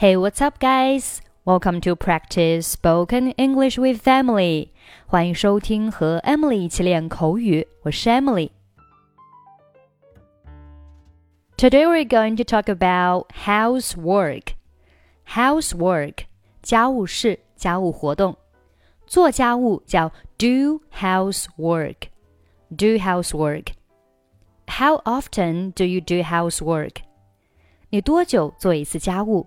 Hey, what's up, guys? Welcome to practice spoken English with Emily. 欢迎收听和 Emily 一起练口语，我是 Emily。Today we're going to talk about housework. Housework 家务事、家务活动，做家务叫 do housework. Do housework. How often do you do housework? 你多久做一次家务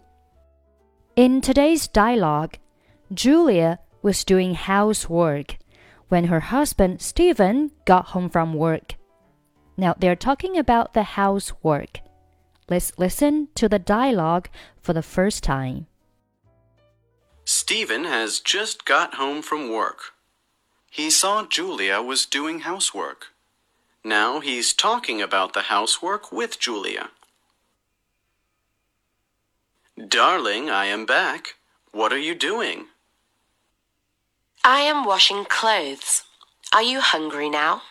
？in today's dialogue, Julia was doing housework when her husband Steven got home from work. Now they're talking about the housework. Let's listen to the dialogue for the first time. Steven has just got home from work. He saw Julia was doing housework. Now he's talking about the housework with Julia. Darling, I am back. What are you doing? I am washing clothes. Are you hungry now?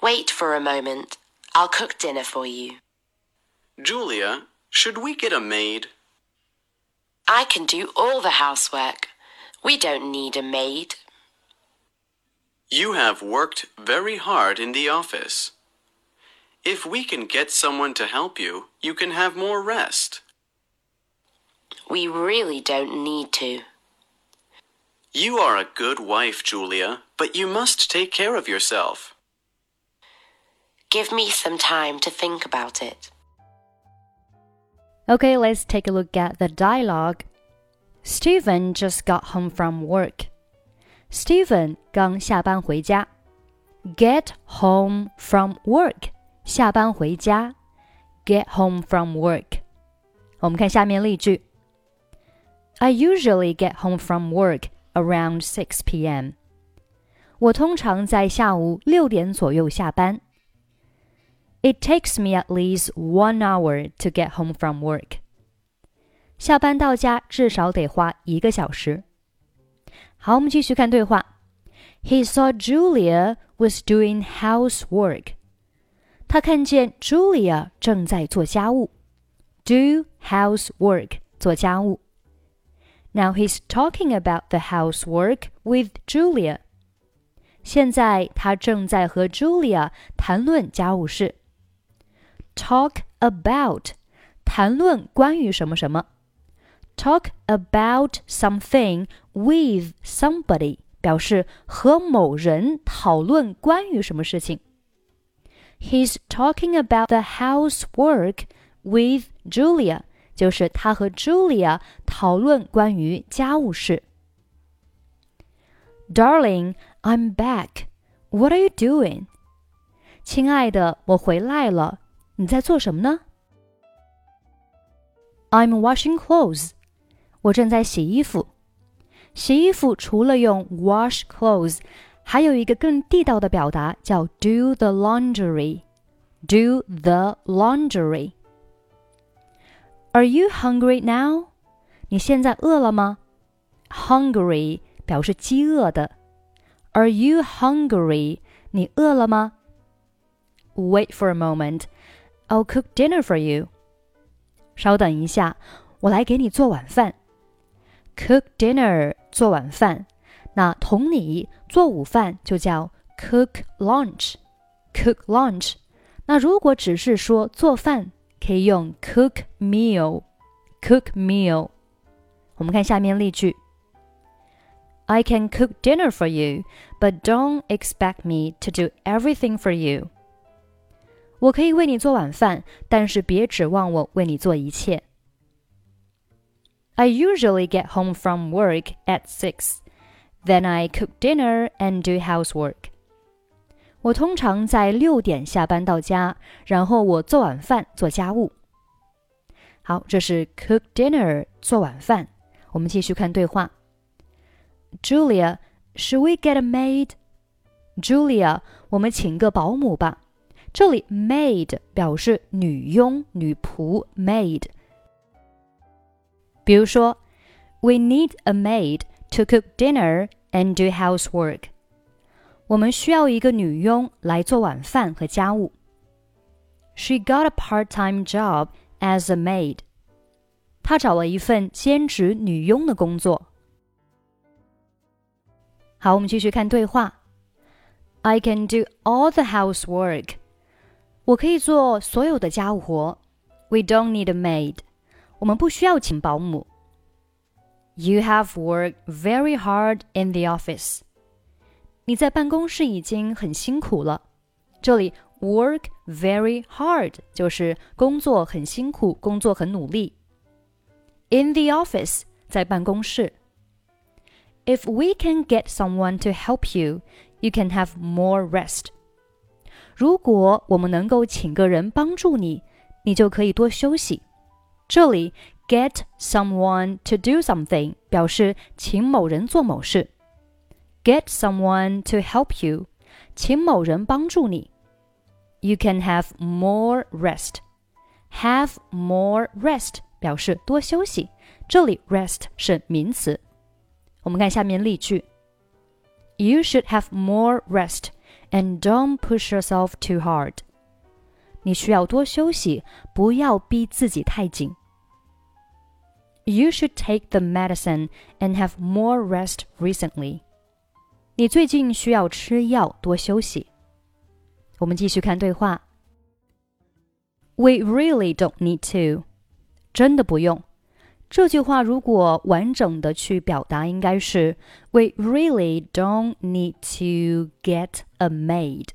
Wait for a moment. I'll cook dinner for you. Julia, should we get a maid? I can do all the housework. We don't need a maid. You have worked very hard in the office. If we can get someone to help you, you can have more rest. We really don't need to. You are a good wife, Julia, but you must take care of yourself. Give me some time to think about it. Okay, let's take a look at the dialogue. Steven just got home from work. Steven 刚下班回家。Get home from work. 下班回家. Get home from work. 我们看下面例句。I usually get home from work around 6 p.m. 我通常在下午六点左右下班。It takes me at least one hour to get home from work. 下班到家至少得花一个小时。好，我们继续看对话。He saw Julia was doing housework. 他看见 Julia 正在做家务。Do housework 做家务。 now he's talking about the housework with Julia. 现在他正在和 Julia 谈论家务事。Talk about 谈论关于什么什么。Talk about something with somebody 表示和某人讨论关于什么事情。He's talking about the housework with Julia 就是他和 Julia 讨论关于家务事。Darling, I'm back. What are you doing? 亲爱的，我回来了。你在做什么呢？I'm washing clothes. 我正在洗衣服。洗衣服除了用 wash clothes，还有一个更地道的表达叫 do the laundry. Do the laundry. Are you hungry now？你现在饿了吗？Hungry 表示饥饿的。Are you hungry？你饿了吗？Wait for a moment. I'll cook dinner for you. 稍等一下，我来给你做晚饭。Cook dinner 做晚饭，那同理，做午饭就叫 cook lunch。Cook lunch。那如果只是说做饭， 可以用 cook meal，cook meal。我们看下面例句：I can cook dinner for you, but don't expect me to do everything for you。我可以为你做晚饭，但是别指望我为你做一切。I usually get home from work at six, then I cook dinner and do housework. 我通常在六点下班到家，然后我做晚饭、做家务。好，这是 cook dinner 做晚饭。我们继续看对话。Julia, should we get a maid? Julia，我们请个保姆吧。这里 maid 表示女佣、女仆 maid。比如说，We need a maid to cook dinner and do housework. 我们需要一个女佣来做晚饭和家务。She got a part-time job as a maid. 他找了一份兼职女佣的工作。好，我们继续看对话。I can do all the housework。我可以做所有的家务活。We don't need a maid。我们不需要请保姆。You have worked very hard in the office。 你在办公室已经很辛苦了。这里 work very hard 就是工作很辛苦，工作很努力。In the office 在办公室。If we can get someone to help you, you can have more rest. 如果我们能够请个人帮助你，你就可以多休息。这里 get someone to do something 表示请某人做某事。 Get someone to help you，请某人帮助你。You can have more rest. Have more rest 表示多休息。这里 rest 是名词。我们看下面例句。You should have more rest and don't push yourself too hard. 你需要多休息，不要逼自己太紧。You should take the medicine and have more rest recently. 你最近需要吃药，多休息。我们继续看对话。We really don't need to. 真的不用。这句话如果完整的去表达，应该是 We really don't need to get a maid，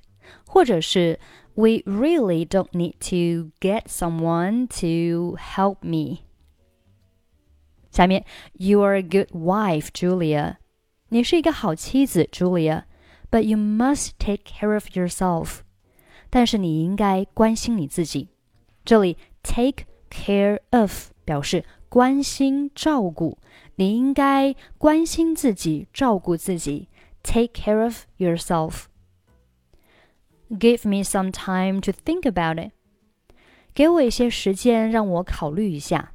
或者是 We really don't need to get someone to help me。下面，You are a good wife, Julia。 你是一个好妻子，Julia。But you must take care of yourself。但是你应该关心你自己。这里 take care of 表示关心、照顾，你应该关心自己、照顾自己。Take care of yourself. Give me some time to think about it. 给我一些时间，让我考虑一下。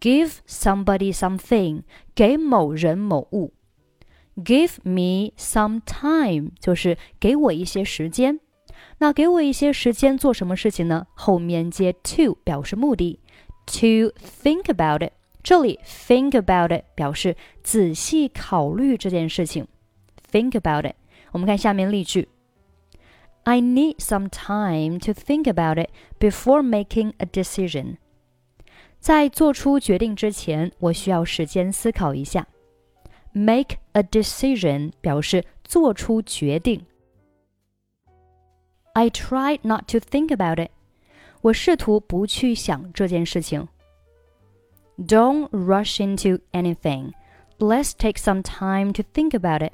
Give somebody something，给某人某物。 Give me some time，就是给我一些时间。那给我一些时间做什么事情呢？后面接 to 表示目的。to think about it。这里 think about it 表示仔细考虑这件事情。think about it。我们看下面例句。I need some time to think about it before making a decision。在做出决定之前，我需要时间思考一下。Make a decision 表示做出决定。I tried not to think about it。我试图不去想这件事情。Don't rush into anything. Let's take some time to think about it.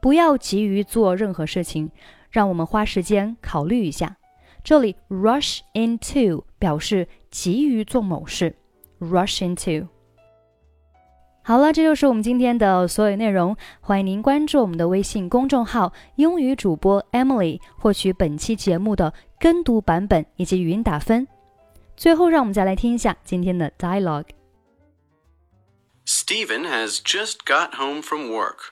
不要急于做任何事情，让我们花时间考虑一下。这里 rush into 表示急于做某事。rush into。 好了，这就是我们今天的所有内容。欢迎您关注我们的微信公众号“英语主播 Emily”，获取本期节目的跟读版本以及语音打分。最后，让我们再来听一下今天的 dialogue。Steven has just got home from work.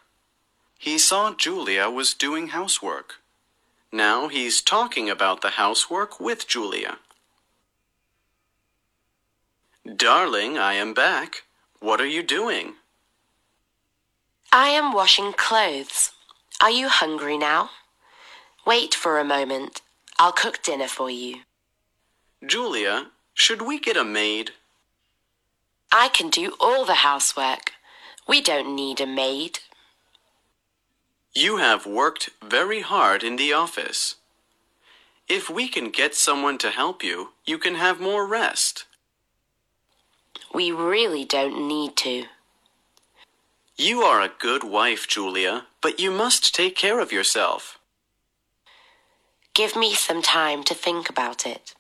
He saw Julia was doing housework. Now he's talking about the housework with Julia. Darling, I am back. What are you doing? I am washing clothes. Are you hungry now? Wait for a moment. I'll cook dinner for you. Julia, should we get a maid? I can do all the housework. We don't need a maid. You have worked very hard in the office. If we can get someone to help you, you can have more rest. We really don't need to. You are a good wife, Julia, but you must take care of yourself. Give me some time to think about it.